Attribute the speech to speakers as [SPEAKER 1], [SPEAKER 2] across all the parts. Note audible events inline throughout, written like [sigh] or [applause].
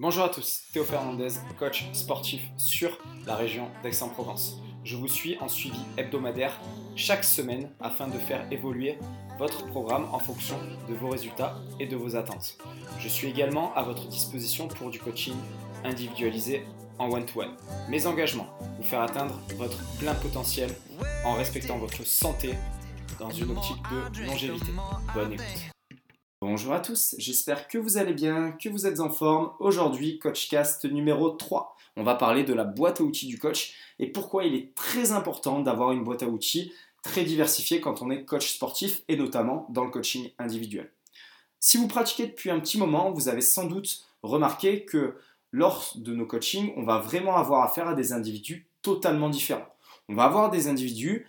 [SPEAKER 1] Bonjour à tous, Théo Fernandez, coach sportif sur la région d'Aix-en-Provence. Je vous suis en suivi hebdomadaire chaque semaine afin de faire évoluer votre programme en fonction de vos résultats et de vos attentes. Je suis également à votre disposition pour du coaching individualisé en one-to-one. Mes engagements, vous faire atteindre votre plein potentiel en respectant votre santé dans une optique de longévité. Bonne écoute. Bonjour à tous, j'espère que vous allez bien, que vous êtes en forme. Aujourd'hui, Coachcast numéro 3. On va parler de la boîte à outils du coach et pourquoi il est très important d'avoir une boîte à outils très diversifiée quand on est coach sportif et notamment dans le coaching individuel. Si vous pratiquez depuis un petit moment, vous avez sans doute remarqué que lors de nos coachings, on va vraiment avoir affaire à des individus totalement différents. On va avoir des individus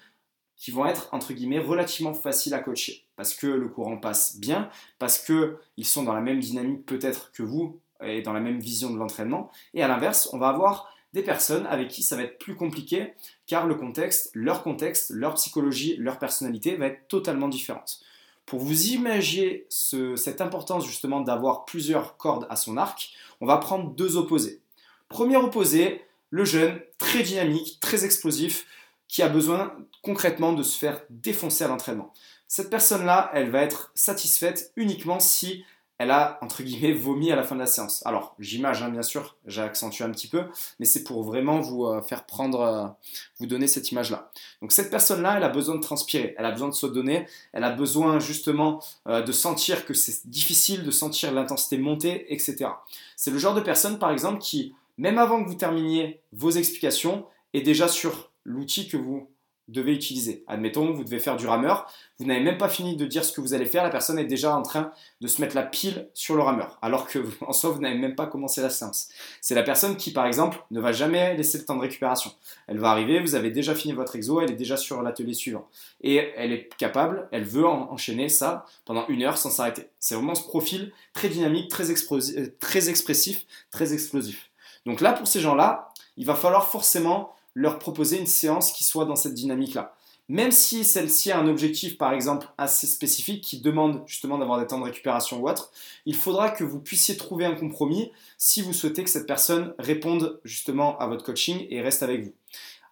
[SPEAKER 1] qui vont être entre guillemets relativement faciles à coacher parce que le courant passe bien, parce qu'ils sont dans la même dynamique peut-être que vous et dans la même vision de l'entraînement. Et à l'inverse, on va avoir des personnes avec qui ça va être plus compliqué car le contexte, leur contexte, leur psychologie, leur personnalité va être totalement différente. Pour vous imaginer cette importance justement d'avoir plusieurs cordes à son arc, on va prendre deux opposés. Premier opposé, le jeune, très dynamique, très explosif, qui a besoin concrètement de se faire défoncer à l'entraînement. Cette personne-là, elle va être satisfaite uniquement si elle a, entre guillemets, vomi à la fin de la séance. Alors, j'image, hein, bien sûr, j'ai accentué un petit peu, mais c'est pour vraiment vous euh, faire prendre, euh, vous donner cette image-là. Donc, cette personne-là, elle a besoin de transpirer, elle a besoin de se donner, elle a besoin justement euh, de sentir que c'est difficile, de sentir l'intensité monter, etc. C'est le genre de personne, par exemple, qui, même avant que vous terminiez vos explications, est déjà sur l'outil que vous devez utiliser. Admettons, vous devez faire du rameur, vous n'avez même pas fini de dire ce que vous allez faire, la personne est déjà en train de se mettre la pile sur le rameur, alors que [laughs] en soi, vous n'avez même pas commencé la séance. C'est la personne qui, par exemple, ne va jamais laisser le temps de récupération. Elle va arriver, vous avez déjà fini votre exo, elle est déjà sur l'atelier suivant. Et elle est capable, elle veut enchaîner ça pendant une heure sans s'arrêter. C'est vraiment ce profil très dynamique, très, euh, très expressif, très explosif. Donc là, pour ces gens-là, il va falloir forcément leur proposer une séance qui soit dans cette dynamique-là. Même si celle-ci a un objectif, par exemple, assez spécifique, qui demande justement d'avoir des temps de récupération ou autre, il faudra que vous puissiez trouver un compromis si vous souhaitez que cette personne réponde justement à votre coaching et reste avec vous.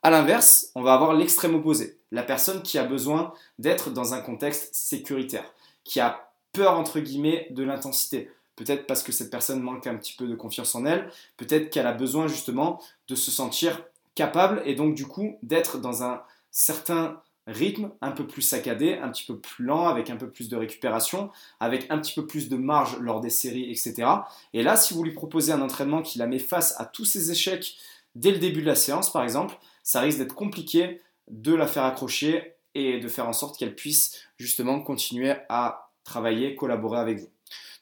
[SPEAKER 1] A l'inverse, on va avoir l'extrême opposé, la personne qui a besoin d'être dans un contexte sécuritaire, qui a peur entre guillemets de l'intensité. Peut-être parce que cette personne manque un petit peu de confiance en elle, peut-être qu'elle a besoin justement de se sentir capable et donc du coup d'être dans un certain rythme un peu plus saccadé, un petit peu plus lent, avec un peu plus de récupération, avec un petit peu plus de marge lors des séries, etc. Et là, si vous lui proposez un entraînement qui la met face à tous ces échecs dès le début de la séance, par exemple, ça risque d'être compliqué de la faire accrocher et de faire en sorte qu'elle puisse justement continuer à travailler, collaborer avec vous.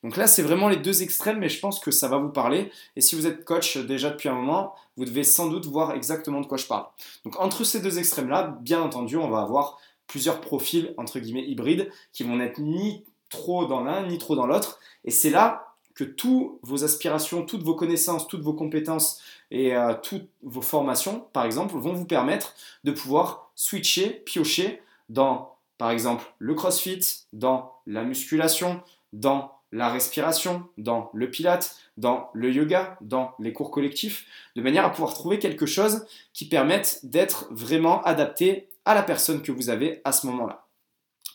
[SPEAKER 1] Donc là, c'est vraiment les deux extrêmes, mais je pense que ça va vous parler. Et si vous êtes coach déjà depuis un moment, vous devez sans doute voir exactement de quoi je parle. Donc entre ces deux extrêmes-là, bien entendu, on va avoir plusieurs profils, entre guillemets, hybrides, qui vont n'être ni trop dans l'un, ni trop dans l'autre. Et c'est là que toutes vos aspirations, toutes vos connaissances, toutes vos compétences et euh, toutes vos formations, par exemple, vont vous permettre de pouvoir switcher, piocher dans, par exemple, le crossfit, dans la musculation, dans la respiration, dans le pilate, dans le yoga, dans les cours collectifs, de manière à pouvoir trouver quelque chose qui permette d'être vraiment adapté à la personne que vous avez à ce moment-là.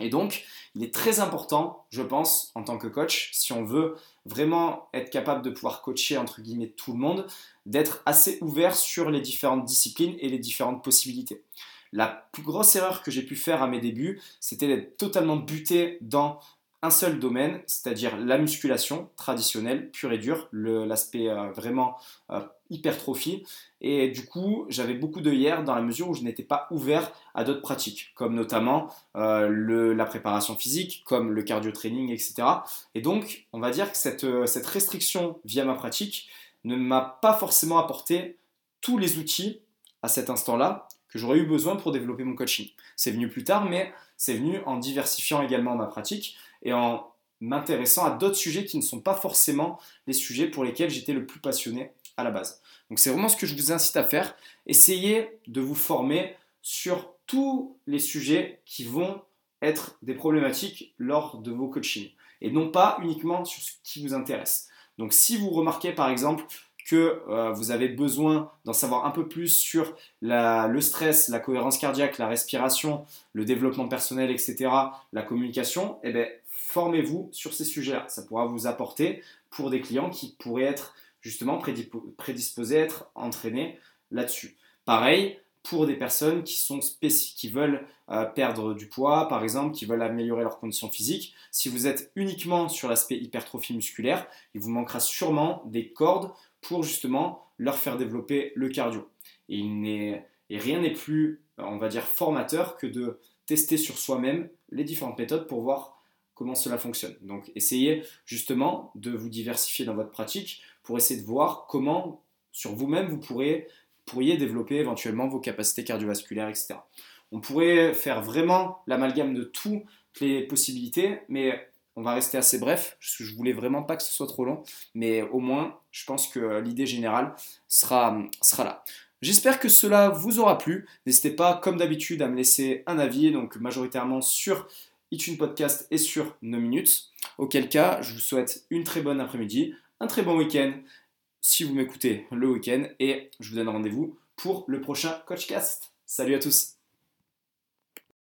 [SPEAKER 1] Et donc, il est très important, je pense, en tant que coach, si on veut vraiment être capable de pouvoir coacher, entre guillemets, tout le monde, d'être assez ouvert sur les différentes disciplines et les différentes possibilités. La plus grosse erreur que j'ai pu faire à mes débuts, c'était d'être totalement buté dans un seul domaine, c'est-à-dire la musculation traditionnelle, pure et dure, l'aspect euh, vraiment euh, hypertrophie. Et du coup, j'avais beaucoup de hier dans la mesure où je n'étais pas ouvert à d'autres pratiques, comme notamment euh, la préparation physique, comme le cardio training, etc. Et donc, on va dire que cette, cette restriction via ma pratique ne m'a pas forcément apporté tous les outils à cet instant-là que j'aurais eu besoin pour développer mon coaching. C'est venu plus tard, mais c'est venu en diversifiant également ma pratique et en m'intéressant à d'autres sujets qui ne sont pas forcément les sujets pour lesquels j'étais le plus passionné à la base. Donc c'est vraiment ce que je vous incite à faire. Essayez de vous former sur tous les sujets qui vont être des problématiques lors de vos coachings et non pas uniquement sur ce qui vous intéresse. Donc si vous remarquez par exemple que euh, vous avez besoin d'en savoir un peu plus sur le stress, la cohérence cardiaque, la respiration, le développement personnel, etc., la communication, eh bien, formez-vous sur ces sujets-là. Ça pourra vous apporter pour des clients qui pourraient être justement prédisposés à être entraînés là-dessus. Pareil, pour des personnes qui, sont qui veulent euh, perdre du poids, par exemple, qui veulent améliorer leur condition physique. Si vous êtes uniquement sur l'aspect hypertrophie musculaire, il vous manquera sûrement des cordes pour justement leur faire développer le cardio. Et, et rien n'est plus, on va dire, formateur que de tester sur soi-même les différentes méthodes pour voir comment cela fonctionne. Donc essayez justement de vous diversifier dans votre pratique pour essayer de voir comment sur vous-même vous pourriez développer éventuellement vos capacités cardiovasculaires, etc. On pourrait faire vraiment l'amalgame de toutes les possibilités, mais on va rester assez bref, parce je voulais vraiment pas que ce soit trop long, mais au moins, je pense que l'idée générale sera là. J'espère que cela vous aura plu. N'hésitez pas, comme d'habitude, à me laisser un avis, donc majoritairement sur iTunes Podcast et sur No Minutes. Auquel cas, je vous souhaite une très bonne après-midi, un très bon week-end si vous m'écoutez le week-end, et je vous donne rendez-vous pour le prochain Coachcast. Salut à tous